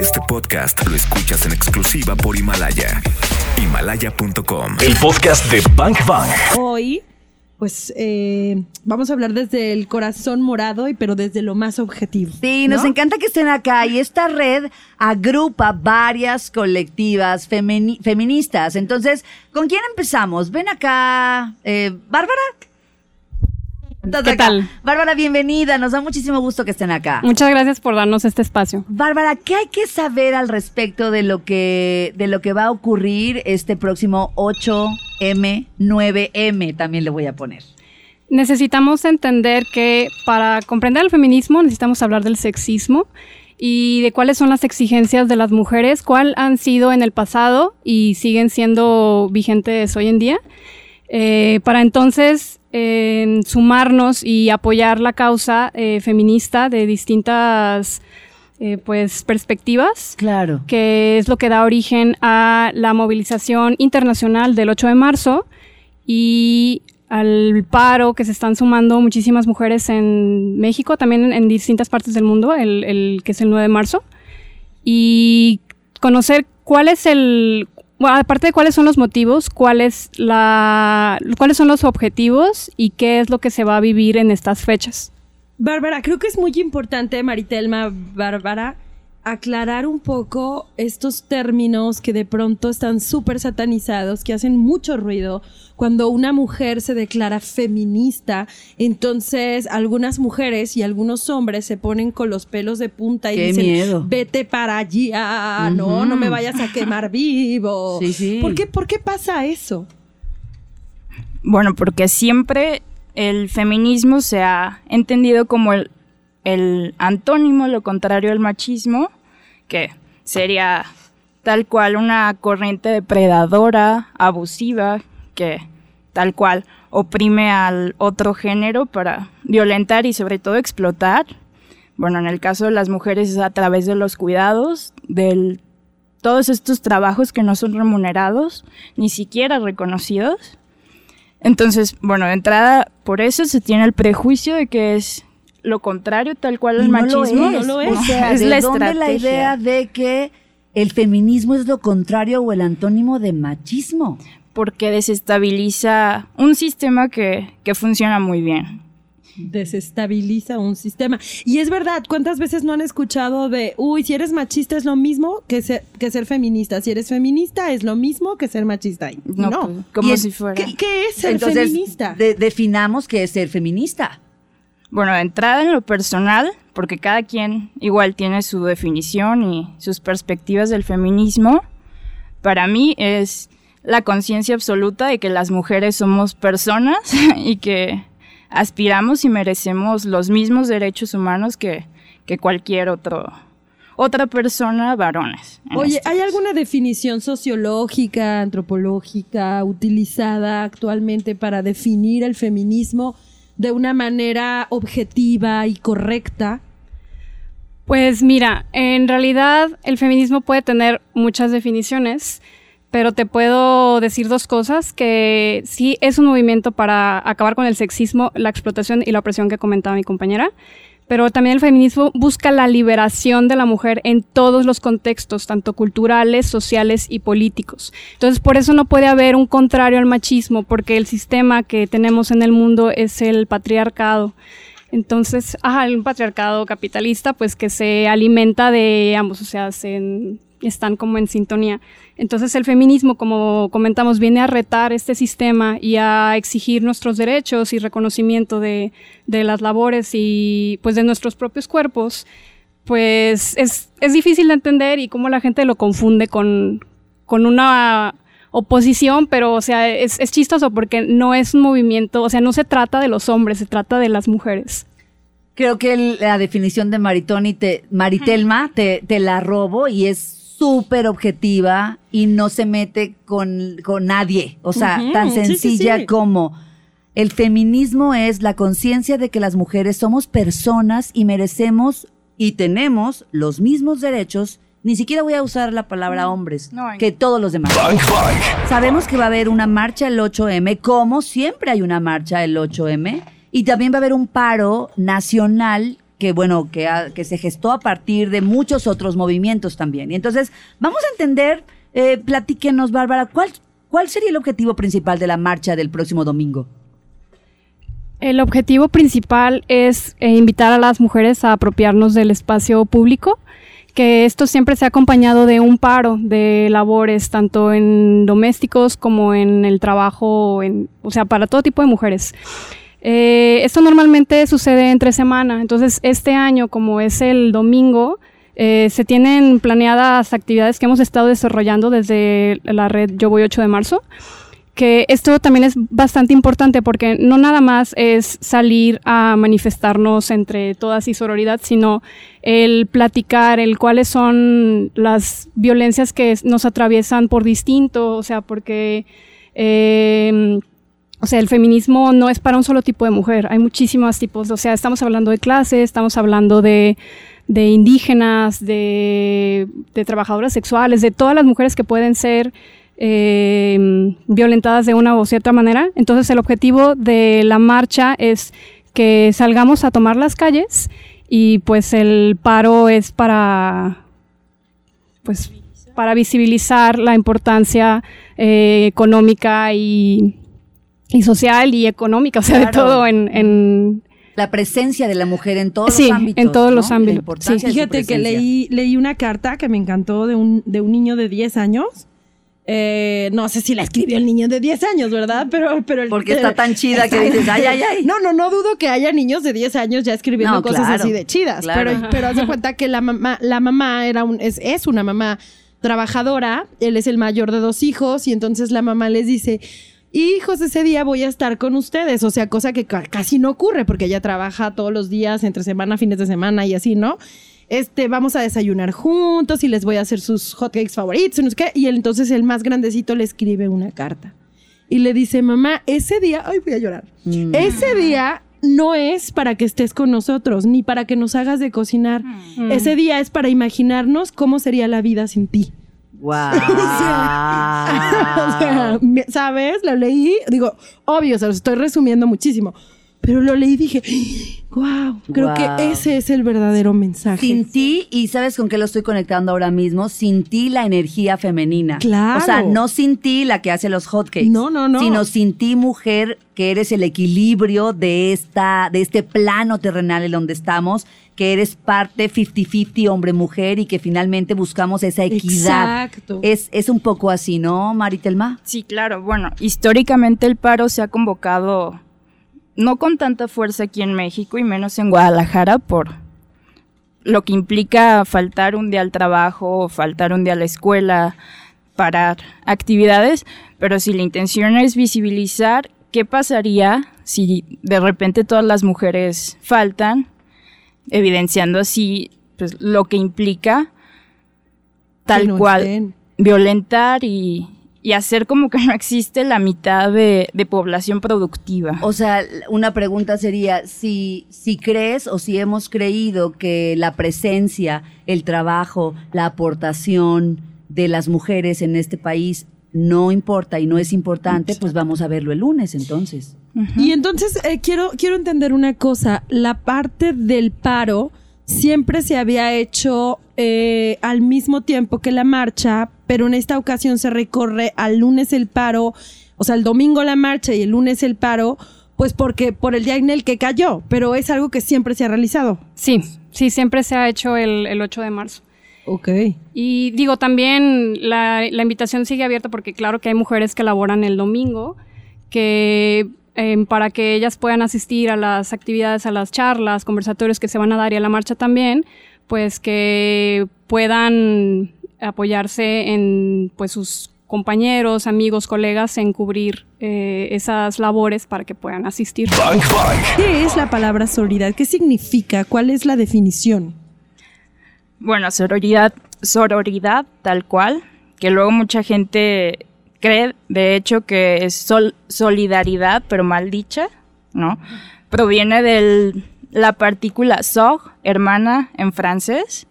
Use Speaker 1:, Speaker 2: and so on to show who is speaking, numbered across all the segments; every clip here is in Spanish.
Speaker 1: Este podcast lo escuchas en exclusiva por Himalaya. Himalaya.com.
Speaker 2: El podcast de Bank Bang.
Speaker 3: Hoy, pues eh, vamos a hablar desde el corazón morado, y pero desde lo más objetivo.
Speaker 4: Sí, nos
Speaker 3: ¿no?
Speaker 4: encanta que estén acá y esta red agrupa varias colectivas femini- feministas. Entonces, ¿con quién empezamos? Ven acá, eh, Bárbara. ¿Estás
Speaker 5: ¿Qué
Speaker 4: acá?
Speaker 5: tal?
Speaker 4: Bárbara, bienvenida. Nos da muchísimo gusto que estén acá.
Speaker 5: Muchas gracias por darnos este espacio.
Speaker 4: Bárbara, ¿qué hay que saber al respecto de lo que de lo que va a ocurrir este próximo 8M, 9M? También le voy a poner.
Speaker 5: Necesitamos entender que para comprender el feminismo necesitamos hablar del sexismo y de cuáles son las exigencias de las mujeres, cuál han sido en el pasado y siguen siendo vigentes hoy en día. Eh, para entonces eh, sumarnos y apoyar la causa eh, feminista de distintas eh, pues, perspectivas.
Speaker 4: Claro.
Speaker 5: que es lo que da origen a la movilización internacional del 8 de marzo y al paro que se están sumando muchísimas mujeres en México, también en, en distintas partes del mundo, el, el que es el 9 de marzo, y conocer cuál es el, bueno, aparte de cuáles son los motivos, cuál es la, cuáles son los objetivos y qué es lo que se va a vivir en estas fechas.
Speaker 3: Bárbara, creo que es muy importante, Maritelma, Bárbara, aclarar un poco estos términos que de pronto están súper satanizados, que hacen mucho ruido. Cuando una mujer se declara feminista, entonces algunas mujeres y algunos hombres se ponen con los pelos de punta y
Speaker 4: Qué
Speaker 3: dicen,
Speaker 4: miedo.
Speaker 3: vete para allá, no, no me vayas a quemar vivo.
Speaker 4: Sí, sí.
Speaker 3: ¿Por qué, ¿Por qué pasa eso?
Speaker 6: Bueno, porque siempre el feminismo se ha entendido como el, el antónimo, lo contrario al machismo, que sería tal cual una corriente depredadora, abusiva, que tal cual oprime al otro género para violentar y sobre todo explotar. Bueno, en el caso de las mujeres es a través de los cuidados, de todos estos trabajos que no son remunerados, ni siquiera reconocidos. Entonces, bueno, de entrada, por eso se tiene el prejuicio de que es lo contrario, tal cual al
Speaker 4: Y
Speaker 6: machismo.
Speaker 4: No lo es.
Speaker 3: no lo es.
Speaker 4: O sea,
Speaker 6: Es
Speaker 4: ¿de
Speaker 6: la
Speaker 4: dónde la idea de que el feminismo es lo contrario o el antónimo de machismo?
Speaker 6: Porque desestabiliza un sistema que, que funciona muy bien.
Speaker 3: desestabiliza un sistema. Y es verdad, ¿cuántas veces no han escuchado de, uy, si eres machista es lo mismo que ser, que ser feminista? Si eres feminista es lo mismo que ser machista.
Speaker 6: No,
Speaker 3: No.
Speaker 6: pues, como si fuera.
Speaker 3: ¿Qué, qué es ser
Speaker 4: Entonces,
Speaker 3: feminista?
Speaker 4: de- definamos qué es ser feminista.
Speaker 6: Bueno, de entrada en lo personal, porque cada quien igual tiene su definición y sus perspectivas del feminismo, para mí es la conciencia absoluta de que las mujeres somos personas y que aspiramos y merecemos los mismos derechos humanos que, que cualquier otro, otra persona, varones.
Speaker 3: Oye,
Speaker 6: este
Speaker 3: ¿hay alguna definición sociológica, antropológica utilizada actualmente para definir el feminismo de una manera objetiva y correcta?
Speaker 5: Pues mira, en realidad el feminismo puede tener muchas definiciones, pero te puedo decir dos cosas, que sí es un movimiento para acabar con el sexismo, la explotación y la opresión que comentaba mi compañera, pero también el feminismo busca la liberación de la mujer en todos los contextos, tanto culturales, sociales y políticos. Entonces, por eso no puede haber un contrario al machismo, porque el sistema que tenemos en el mundo es el patriarcado. Entonces, ajá, un patriarcado capitalista, pues que se alimenta de ambos, o sea, se, están como en sintonía. Entonces, el feminismo, como comentamos, viene a retar este sistema y a exigir nuestros derechos y reconocimiento de, de las labores y pues de nuestros propios cuerpos. Pues es, es difícil de entender y cómo la gente lo confunde con, con una oposición, pero o sea, es, es chistoso porque no es un movimiento, o sea, no se trata de los hombres, se trata de las mujeres.
Speaker 4: Creo que la definición de Maritoni te, Maritelma te, te la robo y es súper objetiva y no se mete con, con nadie. O sea, tan
Speaker 3: sí, sí,
Speaker 4: sencilla
Speaker 3: sí.
Speaker 4: como el feminismo es la conciencia de que las mujeres somos personas y merecemos y tenemos los mismos derechos. Ni siquiera voy a usar la palabra hombres,
Speaker 6: No, hay-
Speaker 4: que todos los demás.
Speaker 2: Bang Bang.
Speaker 4: Sabemos que va a haber una marcha el 8M, como siempre hay una marcha el 8M, y también va a haber un paro nacional que bueno, que, ha- que se gestó a partir de muchos otros movimientos también. Y entonces, vamos a entender, eh, platíquenos, Bárbara, ¿cuál, ¿cuál sería el objetivo principal de la marcha del próximo domingo?
Speaker 5: El objetivo principal es eh, invitar a las mujeres a apropiarnos del espacio público, que esto siempre se ha acompañado de un paro de labores, tanto en domésticos como en el trabajo, en, o sea, para todo tipo de mujeres. Eh, esto normalmente sucede entre semana, entonces este año, como es el domingo, eh, se tienen planeadas actividades que hemos estado desarrollando desde la red Yo Voy 8 de marzo que esto también es bastante importante porque no nada más es salir a manifestarnos entre todas y sororidad, sino el platicar, el cuáles son las violencias que nos atraviesan por distinto, o sea, porque eh, o sea, el feminismo no es para un solo tipo de mujer, hay muchísimos tipos, o sea, estamos hablando de clases, estamos hablando de, indígenas, de, trabajadoras sexuales, de todas las mujeres que pueden ser eh, violentadas de una u cierta manera. Entonces el objetivo de la marcha es que salgamos a tomar las calles y pues el paro es para pues para visibilizar la importancia eh, económica y, y social y económica, o sea, de todo en, en-
Speaker 4: La presencia de la mujer en todos
Speaker 5: Sí,
Speaker 4: los ámbitos.
Speaker 5: en todos
Speaker 4: ¿no?
Speaker 5: los ámbitos, sí.
Speaker 3: Fíjate que leí, leí una carta que me encantó de un, de un niño de 10 años. Eh, no sé si la escribió el niño de 10 años, ¿verdad? Pero, pero el-
Speaker 4: Porque está tan chida que dices, ay, ay, ay.
Speaker 3: No, no, no dudo que haya niños de 10 años ya escribiendo
Speaker 4: No,
Speaker 3: cosas
Speaker 4: claro,
Speaker 3: así de chidas.
Speaker 4: claro.
Speaker 3: Pero, pero haz de cuenta que la mamá, la mamá era un, es, es una mamá trabajadora, él es el mayor de dos hijos, y entonces la mamá les dice. Hijos, ese día voy a estar con ustedes, o sea, cosa que ca- casi no ocurre porque ella trabaja todos los días, entre semana, fines de semana y así, ¿no? Este, vamos a desayunar juntos y les voy a hacer sus hotcakes favoritos, y no sé qué. Y entonces el más grandecito le escribe una carta y le dice, mamá, ese día, ay, voy a llorar.
Speaker 4: Mm.
Speaker 3: Ese día no es para que estés con nosotros, ni para que nos hagas de cocinar.
Speaker 5: Mm.
Speaker 3: Ese día es para imaginarnos cómo sería la vida sin ti.
Speaker 4: Guau.
Speaker 3: O sea, ¿sabes? Lo leí, digo, obvio, se los estoy resumiendo muchísimo, pero lo leí y dije, wow, creo que ese es el verdadero mensaje.
Speaker 4: Sin ti, y ¿sabes con qué lo estoy conectando ahora mismo? Sin ti la energía femenina.
Speaker 3: Claro.
Speaker 4: O sea, no sin ti la que hace los hotcakes.
Speaker 3: No, no, no.
Speaker 4: Sino sin ti, mujer, que eres el equilibrio de esta, de este plano terrenal en donde estamos, que eres parte 50-50 hombre-mujer y que finalmente buscamos esa equidad.
Speaker 3: Exacto.
Speaker 4: Es, es un poco así, ¿no, Maritelma?
Speaker 6: Sí, claro. Bueno, históricamente el paro se ha convocado no con tanta fuerza aquí en México y menos en Guadalajara por lo que implica faltar un día al trabajo, faltar un día a la escuela, parar actividades, pero si la intención es visibilizar qué pasaría si de repente todas las mujeres faltan, evidenciando así pues, lo que implica tal
Speaker 3: Que no
Speaker 6: cual
Speaker 3: estén.
Speaker 6: violentar y, y hacer como que no existe la mitad de, de población productiva.
Speaker 4: O sea, una pregunta sería, si, si crees o si hemos creído que la presencia, el trabajo, la aportación de las mujeres en este país no importa y no es importante, pues vamos a verlo el lunes entonces.
Speaker 3: Y entonces eh, quiero, quiero entender una cosa. La parte del paro siempre se había hecho eh, al mismo tiempo que la marcha, pero en esta ocasión se recorre al lunes el paro, o sea, el domingo la marcha y el lunes el paro, pues porque por el día en el que cayó, pero es algo que siempre se ha realizado.
Speaker 5: Sí, sí, siempre se ha hecho el, el 8 de marzo.
Speaker 3: Ok.
Speaker 5: Y digo, también la, la invitación sigue abierta porque claro que hay mujeres que laboran el domingo, que em, para que ellas puedan asistir a las actividades, a las charlas, conversatorios que se van a dar y a la marcha también, pues que puedan apoyarse en pues sus compañeros, amigos, colegas en cubrir eh, esas labores para que puedan asistir.
Speaker 3: ¿Qué es la palabra sororidad? ¿Qué significa? ¿Cuál es la definición?
Speaker 6: Bueno, sororidad, sororidad tal cual, que luego mucha gente cree, de hecho, que es sol- solidaridad, pero mal dicha, ¿no? Proviene de la partícula sog, hermana en francés,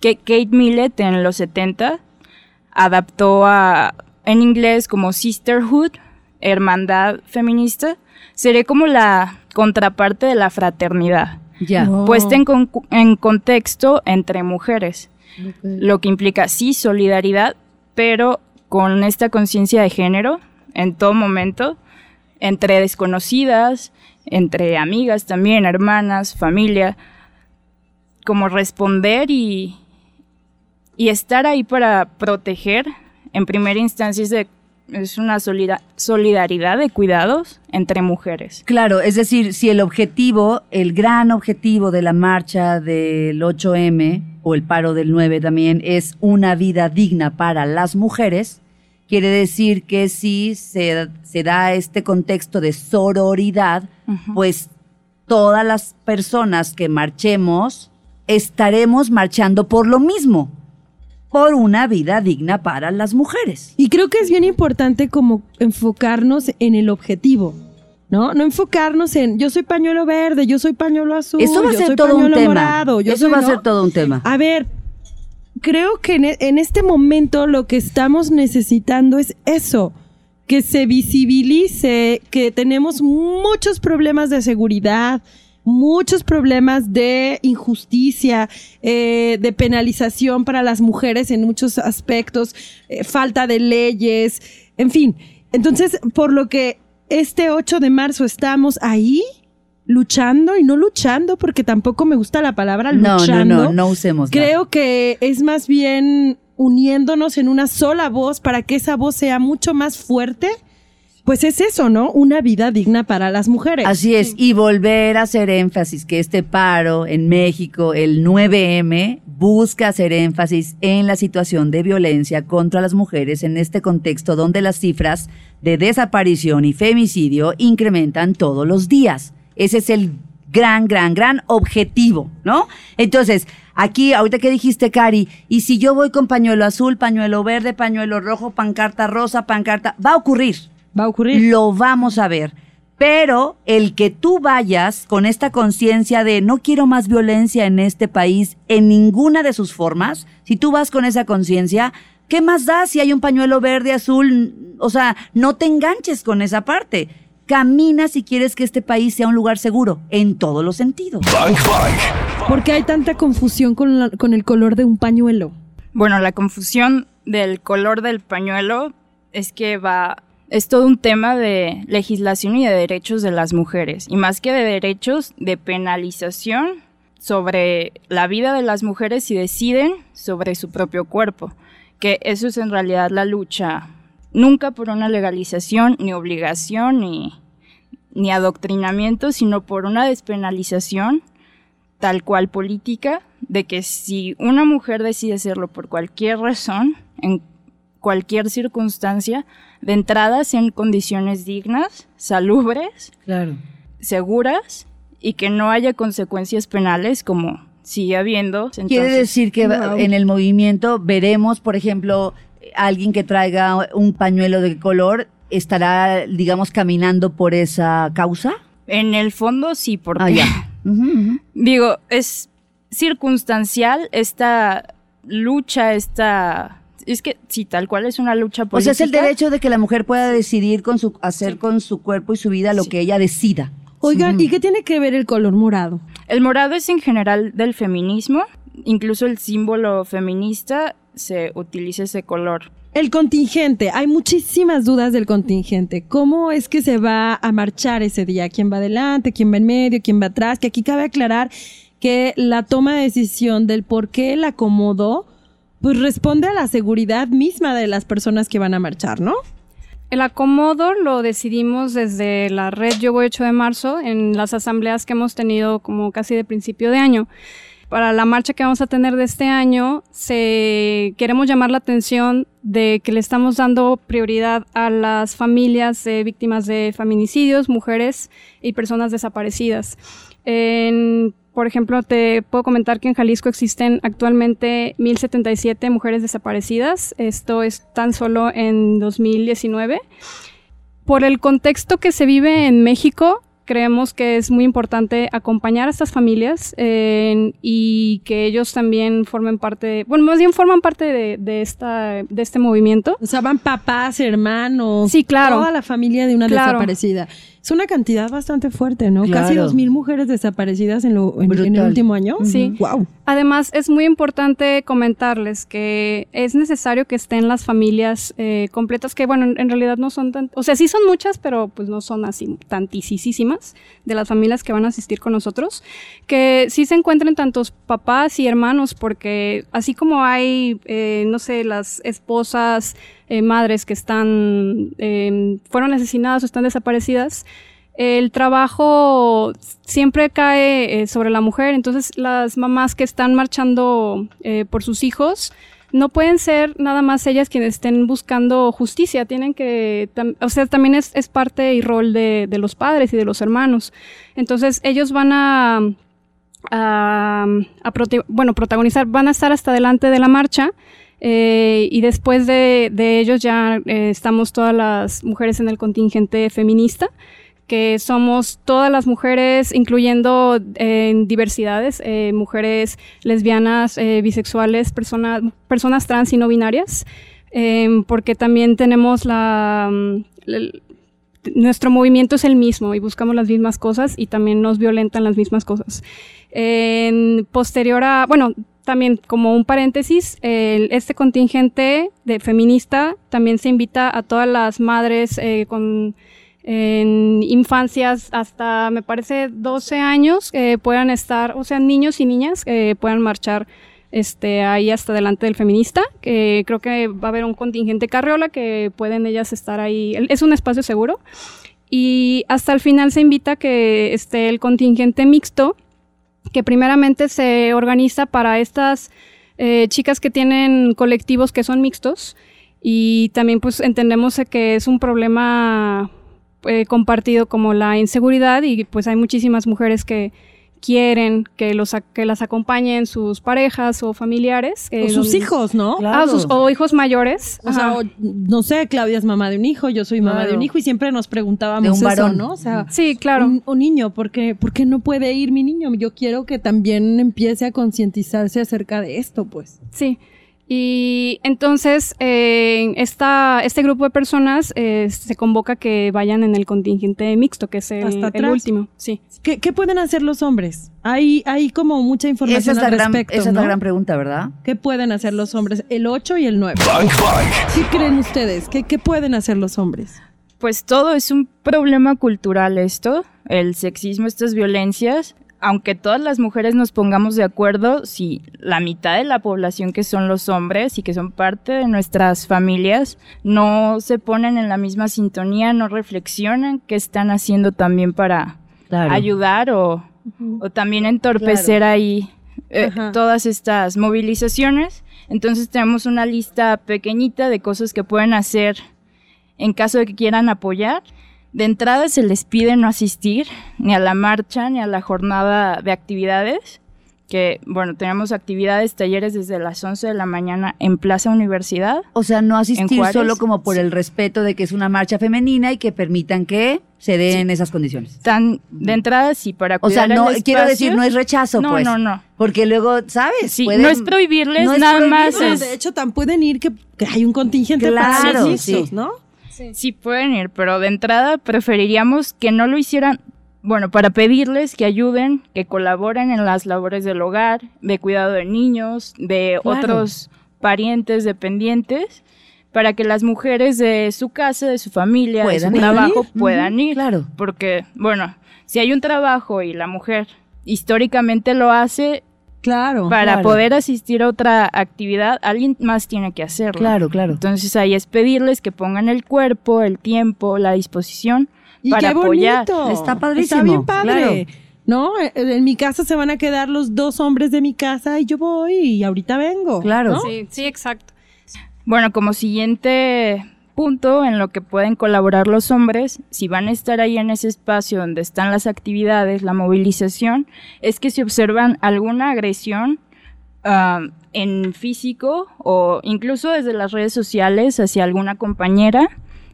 Speaker 6: que Kate Millett en los 70 adaptó a, en inglés como sisterhood, hermandad feminista, sería como la contraparte de la fraternidad.
Speaker 4: Ya.
Speaker 6: puesta en, con- en contexto entre mujeres, lo que implica sí solidaridad, pero con esta conciencia de género en todo momento, entre desconocidas, entre amigas también, hermanas, familia, como responder y, y estar ahí para proteger, en primera instancia es una solida- solidaridad de cuidados entre mujeres.
Speaker 4: Claro, es decir, si el objetivo, el gran objetivo de la marcha del 8M o el paro del 9 también es una vida digna para las mujeres, quiere decir que si se, se da este contexto de sororidad, pues todas las personas que marchemos estaremos marchando por lo mismo, por una vida digna para las mujeres.
Speaker 3: Y creo que es bien importante como enfocarnos en el objetivo, ¿no? No enfocarnos en yo soy pañuelo verde, yo soy pañuelo azul,
Speaker 4: Eso va a
Speaker 3: yo
Speaker 4: ser
Speaker 3: soy
Speaker 4: todo un
Speaker 3: pañuelo
Speaker 4: tema.
Speaker 3: morado, yo
Speaker 4: Eso
Speaker 3: soy-
Speaker 4: va a
Speaker 3: ¿no?
Speaker 4: ser todo un tema.
Speaker 3: A ver, creo que en, e- en este momento lo que estamos necesitando es eso, que se visibilice que tenemos muchos problemas de seguridad, muchos problemas de injusticia, eh, de penalización para las mujeres en muchos aspectos, eh, falta de leyes, en fin. Entonces, por lo que este 8 de marzo estamos ahí luchando y no luchando porque tampoco me gusta la palabra
Speaker 4: No, no,
Speaker 3: luchando.
Speaker 4: no, no usemos.
Speaker 3: Creo que es más bien uniéndonos en una sola voz para que esa voz sea mucho más fuerte. Pues es eso, ¿no? Una vida digna para las mujeres.
Speaker 4: Así es, y volver a hacer énfasis que este paro en México, el 9M, busca hacer énfasis en la situación de violencia contra las mujeres en este contexto donde las cifras de desaparición y femicidio incrementan todos los días. Ese es el gran, gran, gran objetivo, ¿no? Entonces, aquí, ahorita que dijiste, Cari, y si yo voy con pañuelo azul, pañuelo verde, pañuelo rojo, pancarta rosa, pancarta, va a ocurrir
Speaker 3: Va a ocurrir.
Speaker 4: lo vamos a ver. Pero el que tú vayas con esta conciencia de no quiero más violencia en este país en ninguna de sus formas, si tú vas con esa conciencia, ¿qué más da si hay un pañuelo verde, azul? O sea, no te enganches con esa parte. Camina si quieres que este país sea un lugar seguro, en todos los sentidos.
Speaker 2: Bang Bang.
Speaker 3: Porque hay tanta confusión con, la- con el color de un pañuelo.
Speaker 6: Bueno, la confusión del color del pañuelo es que va, es todo un tema de legislación y de derechos de las mujeres, y más que de derechos, de penalización sobre la vida de las mujeres si deciden sobre su propio cuerpo, que eso es en realidad la lucha, nunca por una legalización, ni obligación, ni, ni adoctrinamiento, sino por una despenalización tal cual política de que si una mujer decide hacerlo por cualquier razón, en cualquier circunstancia, de entradas en condiciones dignas, salubres,
Speaker 4: Claro.
Speaker 6: seguras y que no haya consecuencias penales como sigue habiendo.
Speaker 4: Quiere decir que en el movimiento veremos, por ejemplo, alguien que traiga un pañuelo de color estará, digamos, caminando por esa causa.
Speaker 6: en el fondo sí, porque
Speaker 4: Ah, ya.
Speaker 6: Digo, es circunstancial esta lucha, esta... Es que sí, tal cual es una lucha política.
Speaker 4: O sea, es el derecho de que la mujer pueda decidir con su, hacer con su cuerpo y su vida lo que ella decida.
Speaker 3: Oigan, ¿y qué tiene que ver el color morado?
Speaker 6: El morado es en general del feminismo, incluso el símbolo feminista se utiliza ese color.
Speaker 3: El contingente, hay muchísimas dudas del contingente. ¿Cómo es que se va a marchar ese día? ¿Quién va adelante? ¿Quién va en medio? ¿Quién va atrás? Que aquí cabe aclarar que la toma de decisión del por qué el acomodo, pues responde a la seguridad misma de las personas que van a marchar, ¿no?
Speaker 5: El acomodo lo decidimos desde la red Yo Voy 8 de marzo en las asambleas que hemos tenido como casi de principio de año. Para la marcha que vamos a tener de este año, queremos llamar la atención de que le estamos dando prioridad a las familias de víctimas de feminicidios, mujeres y personas desaparecidas. En- por ejemplo, te puedo comentar que en Jalisco existen actualmente 1077 mujeres desaparecidas. Esto es tan solo en 2019. Por el contexto que se vive en México, creemos que es muy importante acompañar a estas familias eh, y que ellos también formen parte, bueno, más bien forman parte de, de esta, de este movimiento.
Speaker 3: O sea, van papás, hermanos.
Speaker 5: Sí, claro.
Speaker 3: Toda la familia de una
Speaker 5: Claro.
Speaker 3: desaparecida. Es una cantidad bastante fuerte, ¿no? Casi
Speaker 4: Claro.
Speaker 3: dos mil mujeres desaparecidas en, lo, en, en el último año.
Speaker 5: Sí.
Speaker 3: Wow.
Speaker 5: Además, es muy importante comentarles que es necesario que estén las familias eh, completas, que bueno, en, en realidad no son tan, o sea, sí son muchas, pero pues no son así tantísimas de las familias que van a asistir con nosotros, que sí se encuentren tantos papás y hermanos, porque así como hay, eh, no sé, las esposas, eh, madres que están, eh, fueron asesinadas o están desaparecidas, el trabajo siempre cae eh, sobre la mujer, entonces las mamás que están marchando eh, por sus hijos no pueden ser nada más ellas quienes estén buscando justicia, tienen que, o sea, también es, es parte y rol de, de los padres y de los hermanos. Entonces ellos van a, a, bueno, protagonizar, van a estar hasta delante de la marcha. Eh, y después de, ellos ya eh, estamos todas las mujeres en el contingente feminista que somos todas las mujeres, incluyendo eh, en diversidades, eh, mujeres lesbianas, bisexuales, personas, personas trans y no binarias, eh, porque también tenemos la, mm, el- nuestro movimiento es el mismo y buscamos las mismas cosas y también nos violentan las mismas cosas. En posterior a, bueno, también como un paréntesis, este contingente de feminista también se invita a todas las madres eh, con en infancias hasta, me parece, 12 años, que puedan estar, o sea, niños y niñas que puedan marchar este, ahí hasta delante del feminista, que creo que va a haber un contingente carriola que pueden ellas estar ahí, es un espacio seguro. Y hasta el final se invita que esté el contingente mixto, que primeramente se organiza para estas eh, chicas que tienen colectivos que son mixtos y también pues entendemos que es un problema eh, compartido como la inseguridad y pues hay muchísimas mujeres que quieren que, los, que las acompañen sus parejas o familiares. eh,
Speaker 3: O sus
Speaker 5: donde-
Speaker 3: hijos, ¿no?
Speaker 4: Claro.
Speaker 5: Ah, sus- o hijos mayores.
Speaker 3: O sea, o, no sé, Claudia es mamá de un hijo, yo soy mamá
Speaker 4: Claro.
Speaker 3: de un hijo y siempre nos preguntábamos
Speaker 4: De un
Speaker 3: eso,
Speaker 4: varón.
Speaker 3: ¿no? O sea,
Speaker 5: sí, claro.
Speaker 3: un, un niño, ¿por qué, por qué no puede ir mi niño? Yo quiero que también empiece a concientizarse acerca de esto, pues.
Speaker 5: Sí. Y entonces, eh, esta, este grupo de personas eh, se convoca que vayan en el contingente mixto, que es el,
Speaker 3: Hasta
Speaker 5: el último. Sí.
Speaker 3: ¿Qué, qué pueden hacer los hombres? Hay, hay como mucha
Speaker 4: Esa
Speaker 3: información
Speaker 4: es,
Speaker 3: al
Speaker 4: gran,
Speaker 3: respecto,
Speaker 4: esa es la gran pregunta, ¿verdad?
Speaker 3: ¿Qué pueden hacer los hombres? El 8 y el 9.
Speaker 2: Bang Bang.
Speaker 3: ¿Qué creen ustedes? ¿Qué, qué pueden hacer los hombres?
Speaker 6: Pues todo es un problema cultural esto, el sexismo, estas violencias. Aunque todas las mujeres nos pongamos de acuerdo, si la mitad de la población que son los hombres y que son parte de nuestras familias no se ponen en la misma sintonía, no reflexionan qué están haciendo también para
Speaker 4: Claro.
Speaker 6: ayudar o, o también entorpecer ahí eh, todas estas movilizaciones. Entonces tenemos una lista pequeñita de cosas que pueden hacer en caso de que quieran apoyar. De entrada se les pide no asistir ni a la marcha ni a la jornada de actividades, que bueno, tenemos actividades, talleres desde las 11 de la mañana en Plaza Universidad.
Speaker 4: O sea, no
Speaker 6: ¿En
Speaker 4: asistir solo como por
Speaker 6: Sí.
Speaker 4: el respeto de que es una marcha femenina y que permitan que se den esas condiciones.
Speaker 6: Tan, de entrada sí, para
Speaker 4: O
Speaker 6: cuidar
Speaker 4: sea, no,
Speaker 6: el
Speaker 4: quiero decir, no es rechazo,
Speaker 6: No,
Speaker 4: pues.
Speaker 6: no, no.
Speaker 4: Porque luego, ¿sabes?
Speaker 6: Sí,
Speaker 4: Pueden-
Speaker 6: no es prohibirles,
Speaker 4: no es
Speaker 6: nada más
Speaker 4: prohibirles.
Speaker 6: es-
Speaker 3: de hecho, tan pueden ir que, que hay un contingente
Speaker 4: Claro,
Speaker 3: para
Speaker 4: sí.
Speaker 3: ¿no?
Speaker 6: Sí pueden ir, pero de entrada preferiríamos que no lo hicieran, bueno, para pedirles que ayuden, que colaboren en las labores del hogar, de cuidado de niños, de
Speaker 4: Claro.
Speaker 6: otros parientes dependientes, para que las mujeres de su casa, de su familia, de su trabajo puedan ir.
Speaker 4: claro.
Speaker 6: Porque, bueno, si hay un trabajo y la mujer históricamente lo hace,
Speaker 3: Claro.
Speaker 6: para
Speaker 4: claro.
Speaker 6: poder asistir a otra actividad, alguien más tiene que hacerlo.
Speaker 4: Claro, claro.
Speaker 6: Entonces ahí es pedirles que pongan el cuerpo, el tiempo, la disposición
Speaker 3: Y
Speaker 6: para
Speaker 3: qué
Speaker 6: apoyar.
Speaker 3: bonito.
Speaker 4: Está padrísimo,
Speaker 3: Está bien padre.
Speaker 4: claro.
Speaker 3: No, en mi casa se van a quedar los dos hombres de mi casa y yo voy y ahorita vengo.
Speaker 4: Claro.
Speaker 3: ¿no?
Speaker 5: Sí, sí, exacto.
Speaker 6: Bueno, como siguiente punto en lo que pueden colaborar los hombres, si van a estar ahí en ese espacio donde están las actividades, la movilización, es que si observan alguna agresión ah, en físico o incluso desde las redes sociales hacia alguna compañera,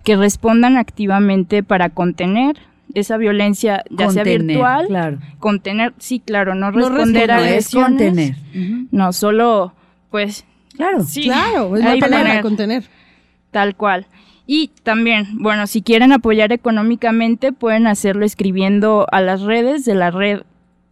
Speaker 6: que respondan activamente para contener esa violencia, ya sea virtual,
Speaker 4: Claro.
Speaker 6: contener, sí, claro, no responder a
Speaker 4: No
Speaker 6: agresiones.
Speaker 4: contener.
Speaker 6: No, solo, pues,
Speaker 4: Claro.
Speaker 6: sí.
Speaker 3: Claro, es la palabra
Speaker 6: poner,
Speaker 3: contener.
Speaker 6: Tal cual. Y también, bueno, si quieren apoyar económicamente, pueden hacerlo escribiendo a las redes de la red,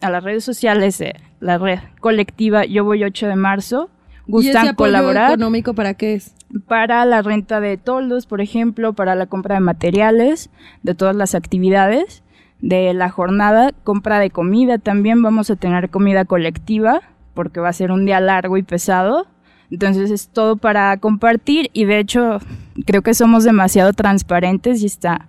Speaker 6: a las redes sociales de la red colectiva Yo Voy 8 de marzo.
Speaker 3: ¿Y ese
Speaker 6: Gustan
Speaker 3: apoyo
Speaker 6: colaborar
Speaker 3: económico para qué es?
Speaker 6: para la renta de toldos, por ejemplo, para la compra de materiales, de todas las actividades de la jornada, compra de comida también, vamos a tener comida colectiva, porque va a ser un día largo y pesado. Entonces es todo para compartir y de hecho creo que somos demasiado transparentes y está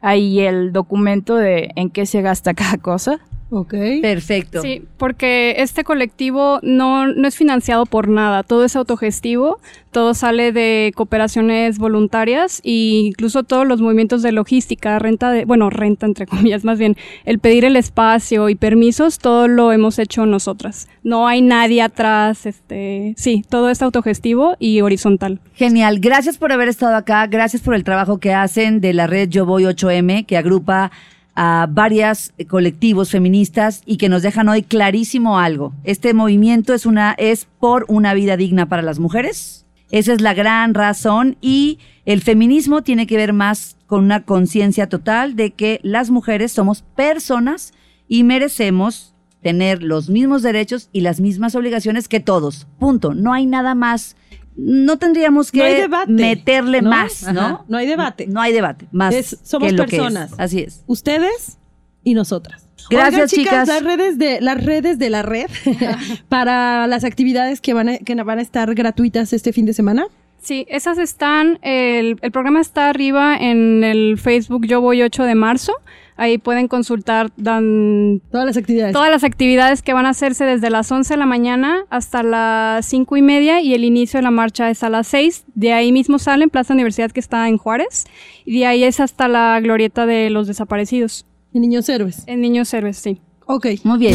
Speaker 6: ahí el documento de en qué se gasta cada cosa.
Speaker 3: Ok.
Speaker 4: Perfecto.
Speaker 5: Sí, porque este colectivo no, no es financiado por nada, todo es autogestivo, todo sale de cooperaciones voluntarias e incluso todos los movimientos de logística, renta de, bueno, renta entre comillas, más bien, el pedir el espacio y permisos, todo lo hemos hecho nosotras. No hay nadie atrás, este, sí, todo es autogestivo y horizontal.
Speaker 4: Genial. Gracias por haber estado acá. Gracias por el trabajo que hacen de la red Yo Voy 8M, que agrupa a varios colectivos feministas y que nos dejan hoy clarísimo algo. Este movimiento es una es por una vida digna para las mujeres. Esa es la gran razón y el feminismo tiene que ver más con una conciencia total de que las mujeres somos personas y merecemos tener los mismos derechos y las mismas obligaciones que todos. Punto. No hay nada más. No tendríamos que
Speaker 3: No hay debate,
Speaker 4: meterle
Speaker 3: ¿no?
Speaker 4: más, ¿no?
Speaker 3: Ajá, no hay debate.
Speaker 4: No hay debate. Más
Speaker 3: Es- somos
Speaker 4: que lo que es.
Speaker 3: personas.
Speaker 4: Así es.
Speaker 3: Ustedes y nosotras.
Speaker 4: Gracias,
Speaker 3: Oigan,
Speaker 4: chicas.
Speaker 3: Las redes de, las redes de la red para las actividades que van, a, que van a estar gratuitas este fin de semana.
Speaker 5: Sí, esas están, el, el programa está arriba en el Facebook Yo Voy 8 de marzo. Ahí pueden consultar dan,
Speaker 3: Todas las actividades.
Speaker 5: todas las actividades que van a hacerse desde las 11 de la mañana hasta las 5 y media y el inicio de la marcha es a las 6. De ahí mismo salen Plaza Universidad que está en Juárez y de ahí es hasta la glorieta de los desaparecidos.
Speaker 3: Y Niños héroes.
Speaker 5: En Niños Héroes, sí.
Speaker 3: Ok.
Speaker 4: Muy bien.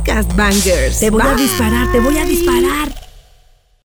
Speaker 7: Bangers.
Speaker 4: Te voy a disparar, te voy a disparar.